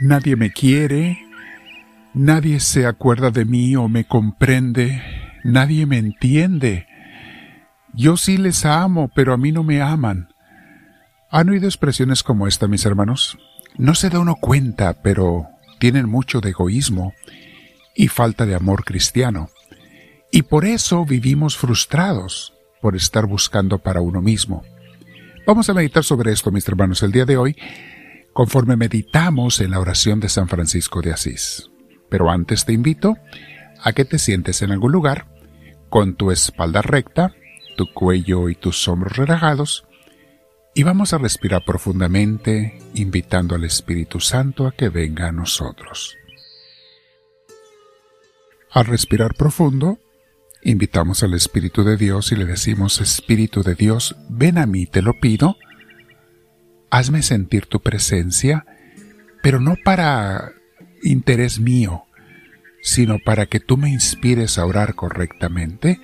Nadie me quiere, nadie se acuerda de mí o me comprende, nadie me entiende. Yo sí les amo, pero a mí no me aman. ¿Han oído expresiones como esta, mis hermanos? No se da uno cuenta, pero tienen mucho de egoísmo y falta de amor cristiano. Y por eso vivimos frustrados por estar buscando para uno mismo. Vamos a meditar sobre esto, mis hermanos, el día de hoy, conforme meditamos en la oración de San Francisco de Asís. Pero antes te invito a que te sientes en algún lugar, con tu espalda recta, tu cuello y tus hombros relajados, y vamos a respirar profundamente, invitando al Espíritu Santo a que venga a nosotros. Al respirar profundo, invitamos al Espíritu de Dios y le decimos, Espíritu de Dios, ven a mí, te lo pido, hazme sentir tu presencia, pero no para interés mío, sino para que tú me inspires a orar correctamente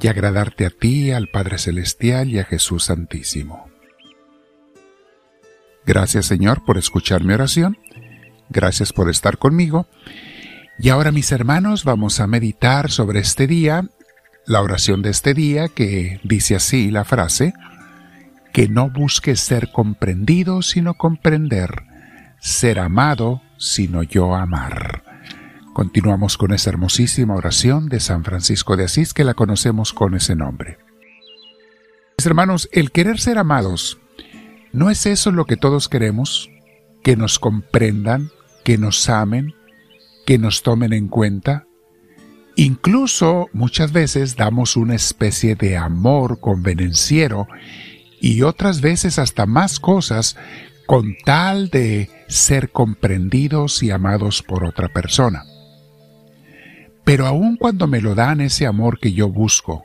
y agradarte a ti, al Padre Celestial y a Jesús Santísimo. Gracias Señor por escuchar mi oración, gracias por estar conmigo y ahora mis hermanos vamos a meditar sobre este día, la oración de este día que dice así la frase, que no busques ser comprendido sino comprender, ser amado sino yo amar. Continuamos con esa hermosísima oración de San Francisco de Asís que la conocemos con ese nombre. Mis hermanos, el querer ser amados, ¿no es eso lo que todos queremos? Que nos comprendan, que nos amen, que nos tomen en cuenta. Incluso muchas veces damos una especie de amor convenenciero y otras veces hasta más cosas con tal de ser comprendidos y amados por otra persona. Pero aun cuando me lo dan ese amor que yo busco,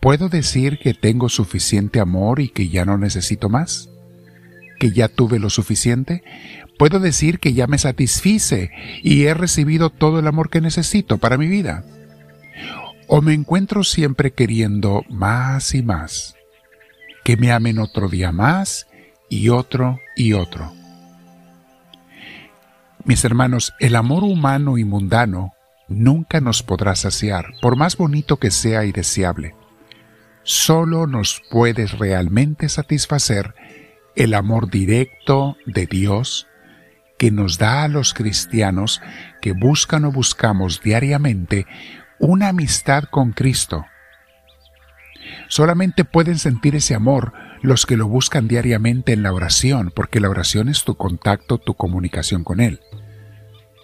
¿puedo decir que tengo suficiente amor y que ya no necesito más? ¿Que ya tuve lo suficiente? puedo decir que ya me satisfice y he recibido todo el amor que necesito para mi vida. O me encuentro siempre queriendo más y más, que me amen otro día más y otro y otro. Mis hermanos, el amor humano y mundano nunca nos podrá saciar, por más bonito que sea y deseable. Solo nos puede realmente satisfacer el amor directo de Dios que nos da a los cristianos que buscan o buscamos diariamente una amistad con Cristo. Solamente pueden sentir ese amor los que lo buscan diariamente en la oración, porque la oración es tu contacto, tu comunicación con Él.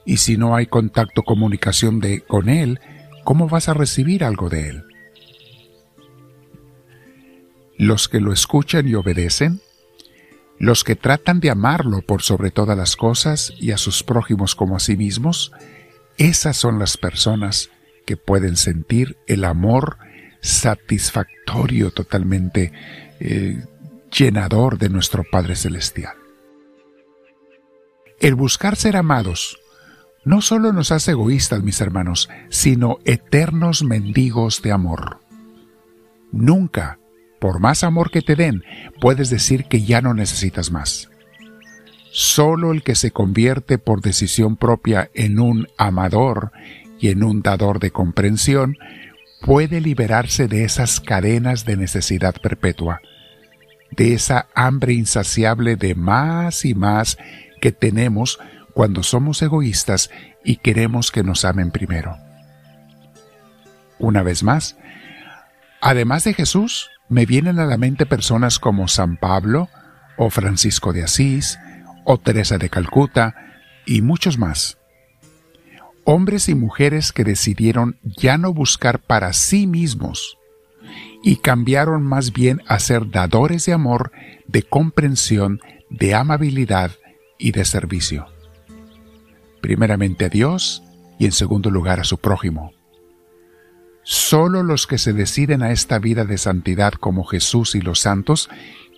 Y si no hay contacto, comunicación de, con Él, ¿cómo vas a recibir algo de Él? Los que lo escuchan y obedecen los que tratan de amarlo por sobre todas las cosas y a sus prójimos como a sí mismos, esas son las personas que pueden sentir el amor satisfactorio, totalmente eh, llenador de nuestro Padre Celestial. El buscar ser amados no solo nos hace egoístas, mis hermanos, sino eternos mendigos de amor. Nunca por más amor que te den, puedes decir que ya no necesitas más. Solo el que se convierte por decisión propia en un amador y en un dador de comprensión puede liberarse de esas cadenas de necesidad perpetua, de esa hambre insaciable de más y más que tenemos cuando somos egoístas y queremos que nos amen primero. Una vez más, además de Jesús, me vienen a la mente personas como San Pablo, o Francisco de Asís, o Teresa de Calcuta, y muchos más. Hombres y mujeres que decidieron ya no buscar para sí mismos, y cambiaron más bien a ser dadores de amor, de comprensión, de amabilidad y de servicio. Primeramente a Dios y en segundo lugar a su prójimo. Solo los que se deciden a esta vida de santidad como Jesús y los santos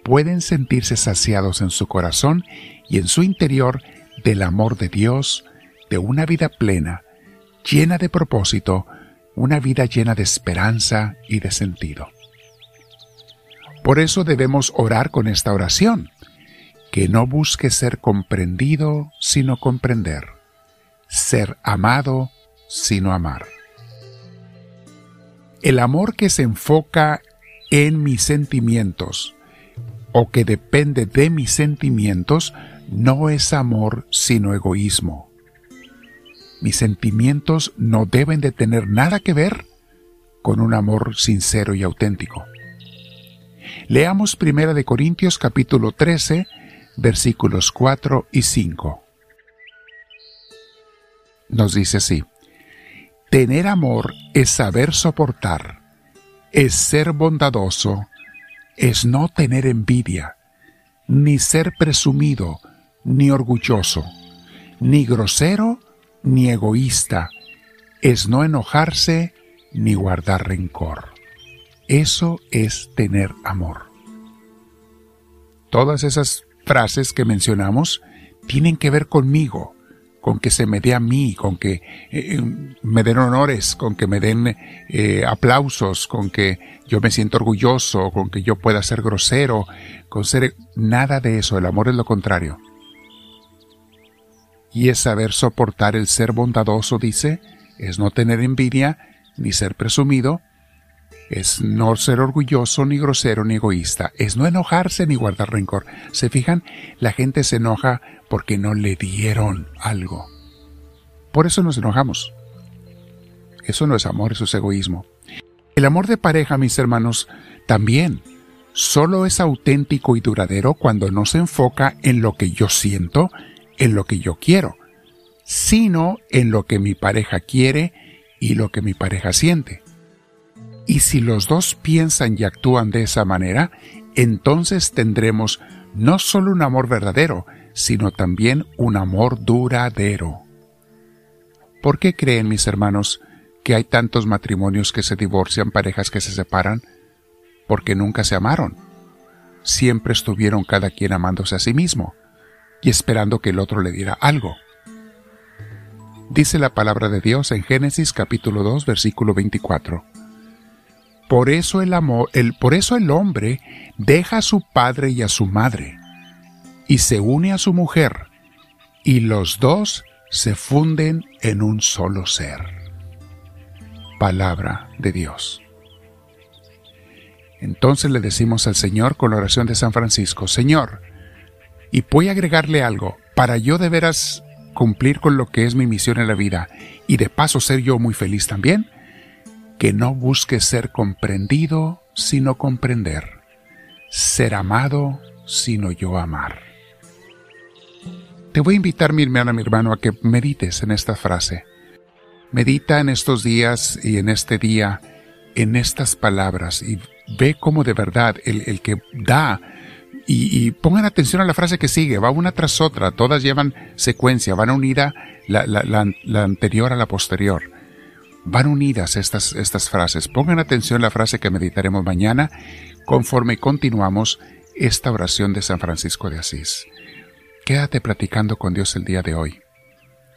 pueden sentirse saciados en su corazón y en su interior del amor de Dios, una vida plena, llena de propósito, una vida llena de esperanza y de sentido. Por eso debemos orar con esta oración, que no busque ser comprendido sino comprender, ser amado sino amar. El amor que se enfoca en mis sentimientos o que depende de mis sentimientos no es amor sino egoísmo. Mis sentimientos no deben de tener nada que ver con un amor sincero y auténtico. Leamos 1 de Corintios capítulo 13, versículos 4 y 5. Nos dice así: Tener amor es saber soportar, es ser bondadoso, es no tener envidia, ni ser presumido, ni orgulloso, ni grosero, ni egoísta, es no enojarse, ni guardar rencor. Eso es tener amor. Todas esas frases que mencionamos tienen que ver conmigo, con que se me dé a mí, con que eh, me den honores, con que me den eh, aplausos, con que yo me siento orgulloso, con que yo pueda ser grosero, con ser... Nada de eso, el amor es lo contrario. Y es saber soportar el ser bondadoso, dice, es no tener envidia, ni ser presumido, es no ser orgulloso, ni grosero, ni egoísta, es no enojarse ni guardar rencor. ¿Se fijan? La gente se enoja porque no le dieron algo. Por eso nos enojamos. Eso no es amor, eso es egoísmo. El amor de pareja, mis hermanos, también solo es auténtico y duradero cuando no se enfoca en lo que yo siento, en lo que yo quiero, sino en lo que mi pareja quiere y lo que mi pareja siente. Y si los dos piensan y actúan de esa manera, entonces tendremos no solo un amor verdadero, sino también un amor duradero. ¿Por qué creen mis hermanos que hay tantos matrimonios que se divorcian, parejas que se separan? Porque nunca se amaron. Siempre estuvieron cada quien amándose a sí mismo y esperando que el otro le diera algo. Dice la palabra de Dios en Génesis capítulo 2 versículo 24. Por eso el amor, el, por eso el hombre deja a su padre y a su madre y se une a su mujer y los dos se funden en un solo ser. Palabra de Dios. Entonces le decimos al Señor con la oración de San Francisco, Señor, y voy a agregarle algo, para yo de veras cumplir con lo que es mi misión en la vida y de paso ser yo muy feliz también, que no busque ser comprendido sino comprender, ser amado sino yo amar. Te voy a invitar, mi hermana, mi hermano, a que medites en esta frase. Medita en estos días y en este día, en estas palabras, y ve cómo de verdad el, el que da y, pongan atención a la frase que sigue, va una tras otra, todas llevan secuencia, van unida la, la, anterior a la posterior. Van unidas estas, estas frases. Pongan atención a la frase que meditaremos mañana conforme continuamos esta oración de San Francisco de Asís. Quédate platicando con Dios el día de hoy.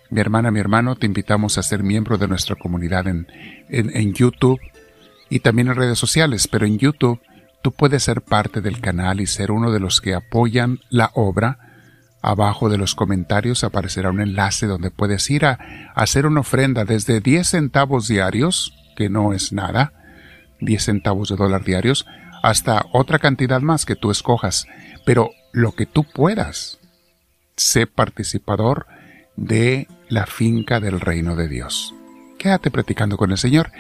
Mi hermana, mi hermano, te invitamos a ser miembro de nuestra comunidad en, en, en YouTube y también en redes sociales, pero en YouTube tú puedes ser parte del canal y ser uno de los que apoyan la obra. Abajo de los comentarios aparecerá un enlace donde puedes ir a, hacer una ofrenda desde 10 centavos diarios, que no es nada, 10 centavos de dólar diarios, hasta otra cantidad más que tú escojas. Pero lo que tú puedas, sé participador de la finca del reino de Dios. Quédate platicando con el Señor.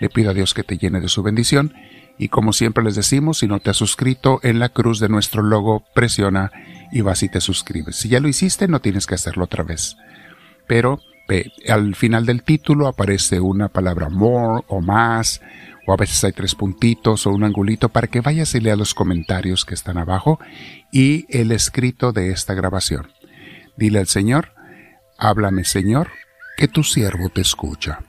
Le pido a Dios que te llene de su bendición y como siempre les decimos, si no te has suscrito, en la cruz de nuestro logo presiona y vas y te suscribes. Si ya lo hiciste, no tienes que hacerlo otra vez. Pero al final del título aparece una palabra more o más, o a veces hay tres puntitos o un angulito para que vayas y leas los comentarios que están abajo y el escrito de esta grabación. Dile al Señor, háblame Señor, que tu siervo te escucha.